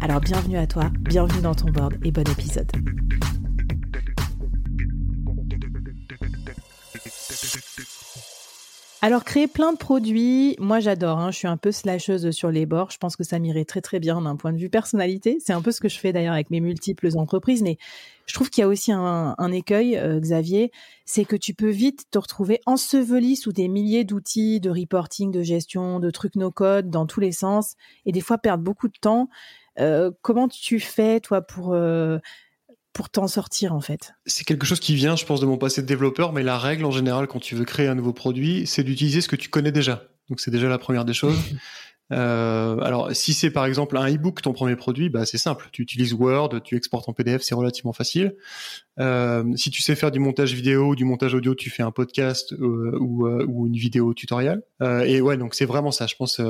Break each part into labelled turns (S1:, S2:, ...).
S1: Alors bienvenue à toi, bienvenue dans ton board et bon épisode. Alors créer plein de produits, moi j'adore, hein. je suis un peu slasheuse sur les bords, je pense que ça m'irait très très bien d'un point de vue personnalité, c'est un peu ce que je fais d'ailleurs avec mes multiples entreprises, mais je trouve qu'il y a aussi un, écueil, euh, Xavier, c'est que tu peux vite te retrouver enseveli sous des milliers d'outils de reporting, de gestion, de trucs no-code dans tous les sens, et des fois perdre beaucoup de temps. Euh, comment tu fais, toi, pour, euh, pour t'en sortir, en fait
S2: C'est quelque chose qui vient, je pense, de mon passé de développeur, mais la règle, en général, quand tu veux créer un nouveau produit, c'est d'utiliser ce que tu connais déjà. Donc, c'est déjà la première des choses. Euh, alors, si c'est par exemple un e-book ton premier produit, bah c'est simple. Tu utilises Word, tu exportes en PDF, c'est relativement facile. si tu sais faire du montage vidéo, ou du montage audio, tu fais un podcast ou, ou, une vidéo tutoriel. et ouais, donc c'est vraiment ça. Je pense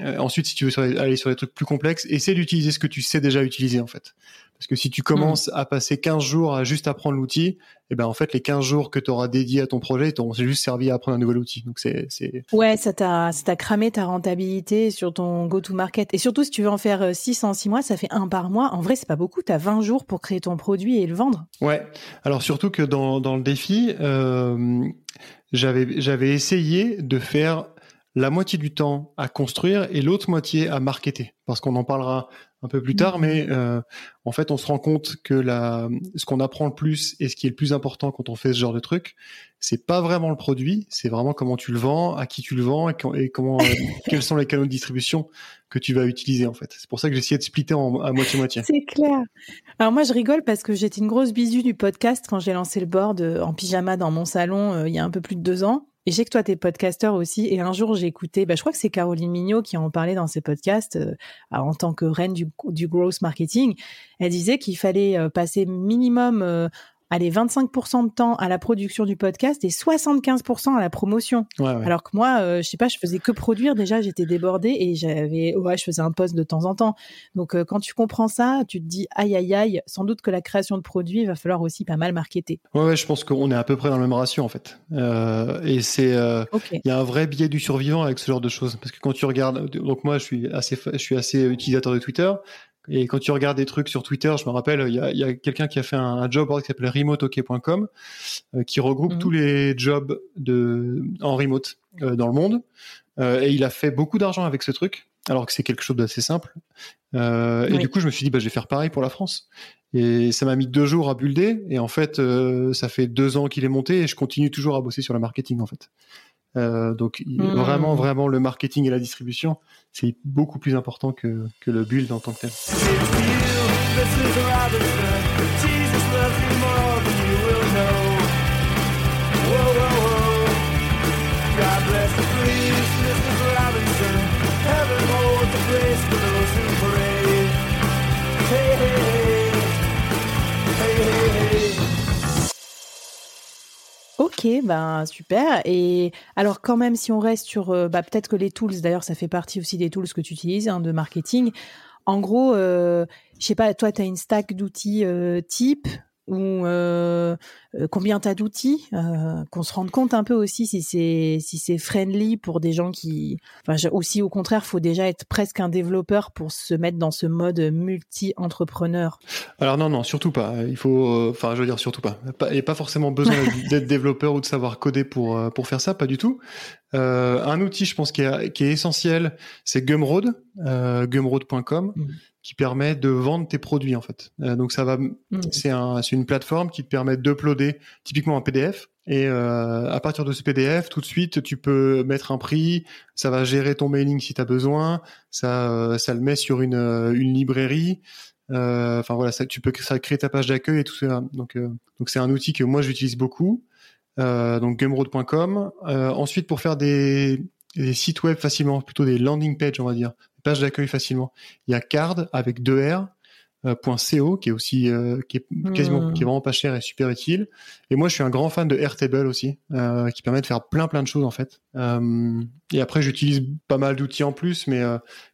S2: euh, ensuite, si tu veux aller sur des trucs plus complexes, essaie d'utiliser ce que tu sais déjà utiliser en fait. Parce que si tu commences à passer 15 jours à juste apprendre l'outil, et eh ben en fait les 15 jours que tu auras dédiés à ton projet t'auront juste servi à apprendre un nouvel outil. Donc c'est
S1: Ouais, ça t'a ça t'a cramé ta rentabilité sur ton go to market et surtout si tu veux en faire 6 euh, en 6 mois, ça fait un par mois. En vrai, c'est pas beaucoup, tu as 20 jours pour créer ton produit et le vendre.
S2: Ouais. Alors surtout que dans dans le défi euh, j'avais j'avais essayé de faire la moitié du temps à construire et l'autre moitié à marketer. Parce qu'on en parlera un peu plus tard, mais euh, en fait, on se rend compte que la, ce qu'on apprend le plus et ce qui est le plus important quand on fait ce genre de truc, c'est pas vraiment le produit, c'est vraiment comment tu le vends, à qui tu le vends et, comment, euh, quels sont les canaux de distribution que tu vas utiliser en fait. C'est pour ça que j'ai essayé de splitter en, à moitié moitié.
S1: C'est clair. Alors moi, je rigole parce que j'étais une grosse bisu du podcast quand j'ai lancé le board euh, en pyjama dans mon salon il y a un peu plus de deux ans. Et je sais que toi, t'es podcasteur aussi. Et un jour, j'ai écouté, bah, je crois que c'est Caroline Mignot qui en parlait dans ses podcasts euh, en tant que reine du, du growth marketing. Elle disait qu'il fallait euh, passer minimum euh, allez, 25% de temps à la production du podcast et 75% à la promotion. Alors que moi, euh, je sais pas, je faisais que produire. Déjà, j'étais débordée et j'avais, ouais, je faisais un poste de temps en temps. Donc, euh, quand tu comprends ça, tu te dis, aïe, aïe, aïe, sans doute que la création de produits, il va falloir aussi pas mal marketer.
S2: Ouais, ouais je pense qu'on est à peu près dans le même ratio, en fait. Euh, et c'est, il y a un vrai biais du survivant avec ce genre de choses. Parce que quand tu regardes, donc moi, je suis assez, je suis assez utilisateur de Twitter. Et quand tu regardes des trucs sur Twitter, je me rappelle, il y a, quelqu'un qui a fait un, job board qui s'appelle remoteok.com, euh, qui regroupe mhm. tous les jobs de en remote euh, dans le monde. Euh, et il a fait beaucoup d'argent avec ce truc, alors que c'est quelque chose d'assez simple. Et du coup, je me suis dit, bah, je vais faire pareil pour la France. Et ça m'a mis deux jours à builder. Et en fait, ça fait deux ans qu'il est monté et je continue toujours à bosser sur le marketing, en fait. Euh, donc hmm. vraiment, vraiment, le marketing et la distribution, c'est beaucoup plus important que, que le build en tant que tel.
S1: Ok, ben super. Et alors quand même, si on reste sur, euh, bah, peut-être que les tools, d'ailleurs, ça fait partie aussi des tools que tu utilises hein, de marketing. En gros, euh, je sais pas, toi, tu as une stack d'outils euh, type ou euh, euh, combien tu as d'outils, euh, qu'on se rende compte un peu aussi si c'est si c'est friendly pour des gens qui, enfin aussi au contraire, faut déjà être presque un développeur pour se mettre dans ce mode multi-entrepreneur.
S2: Alors non non surtout pas. Il faut, enfin je veux dire surtout pas. Et pas forcément besoin d'être développeur ou de savoir coder pour pour faire ça, pas du tout. un outil, je pense, qui est, qui est essentiel, c'est Gumroad, gumroad.com. qui permet de vendre tes produits en fait. donc ça va, mmh. c'est un, c'est une plateforme qui te permet d'uploader typiquement un PDF et euh, à partir de ce PDF, tout de suite, tu peux mettre un prix, ça va gérer ton mailing si tu as besoin, ça, euh, ça le met sur une, euh, une librairie. Euh, enfin voilà, ça, tu peux ça crée ta page d'accueil et tout ça. Donc donc c'est un outil que moi j'utilise beaucoup. donc gumroad.com. ensuite pour faire des, des sites web facilement, plutôt des landing pages on va dire, des pages d'accueil facilement. Il y a Card avec deux R euh, .co qui est aussi euh, qui est quasiment hmm. qui est vraiment pas cher et super utile et moi je suis un grand fan de Airtable aussi euh, qui permet de faire plein plein de choses en fait et après j'utilise pas mal d'outils en plus mais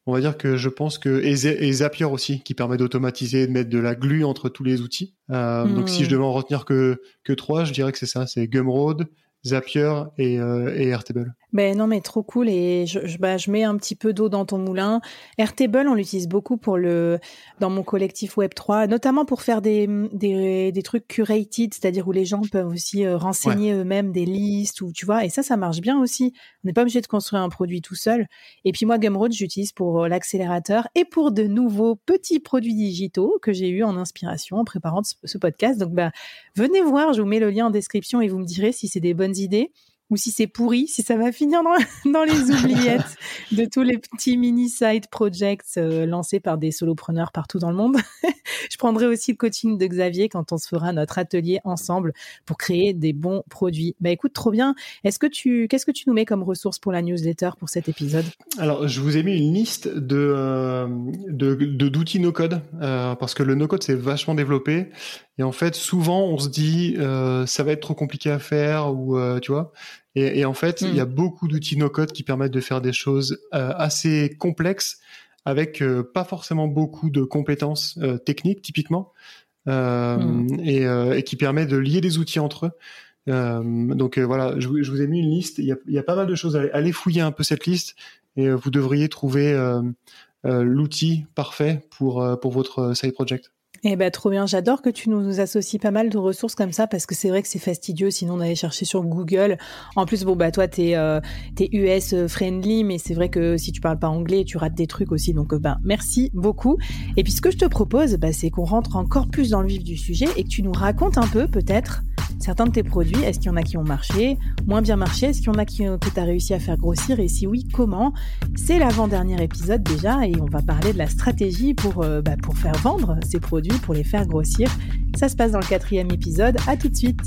S2: on va dire que je pense que et, Zapier aussi qui permet d'automatiser de mettre de la glue entre tous les outils donc si je hmm. devais en retenir que que trois je dirais que c'est ça c'est Gumroad Zapier et, euh, et Airtable.
S1: Ben non, mais trop cool. Et je, je, bah, je mets un petit peu d'eau dans ton moulin. Airtable, on l'utilise beaucoup pour le, dans mon collectif Web3, notamment pour faire des, des, des trucs curated, c'est-à-dire où les gens peuvent aussi euh, renseigner eux-mêmes des listes ou tu vois. Et ça, ça marche bien aussi. On n'est pas obligé de construire un produit tout seul. Et puis moi, Gumroad, j'utilise pour euh, l'accélérateur et pour de nouveaux petits produits digitaux que j'ai eu en inspiration en préparant ce, podcast. Donc, bah, venez voir. Je vous mets le lien en description et vous me direz si c'est des bonnes idées ou si c'est pourri, si ça va finir dans, les oubliettes de tous les petits mini side projects euh, lancés par des solopreneurs partout dans le monde. je prendrai aussi le coaching de Xavier quand on se fera notre atelier ensemble pour créer des bons produits. Bah écoute, trop bien. Est-ce que tu, qu'est-ce que tu nous mets comme ressources pour la newsletter pour cet épisode?
S2: Alors, je vous ai mis une liste de euh, d'outils no code euh, parce que le no code c'est vachement développé et en fait, souvent, on se dit, euh, ça va être trop compliqué à faire, ou euh, tu vois. Et, et, en fait, il y a hmm. beaucoup d'outils no-code qui permettent de faire des choses euh, assez complexes, avec euh, pas forcément beaucoup de compétences euh, techniques, typiquement, hmm. et, et, qui permet de lier des outils entre eux. donc voilà, je, je, vous ai mis une liste. Il y a, il y a pas mal de choses. Allez, allez, fouiller un peu cette liste, et vous devriez trouver l'outil parfait pour pour votre side project.
S1: Eh ben trop bien, j'adore que tu nous associes pas mal de ressources comme ça parce que c'est vrai que c'est fastidieux sinon on allait chercher sur Google. En plus bon bah toi t'es euh, US friendly mais c'est vrai que si tu parles pas anglais tu rates des trucs aussi donc ben merci beaucoup. Et puis ce que je te propose bah, c'est qu'on rentre encore plus dans le vif du sujet et que tu nous racontes un peu peut-être certains de tes produits. Est-ce qu'il y en a qui ont marché, moins bien marché Est-ce qu'il y en a qui, que tu as réussi à faire grossir Et si oui, comment? C'est l'avant-dernier épisode déjà et on va parler de la stratégie pour, euh, bah, pour faire vendre ces produits, pour les faire grossir. Ça se passe dans le quatrième épisode. À tout de suite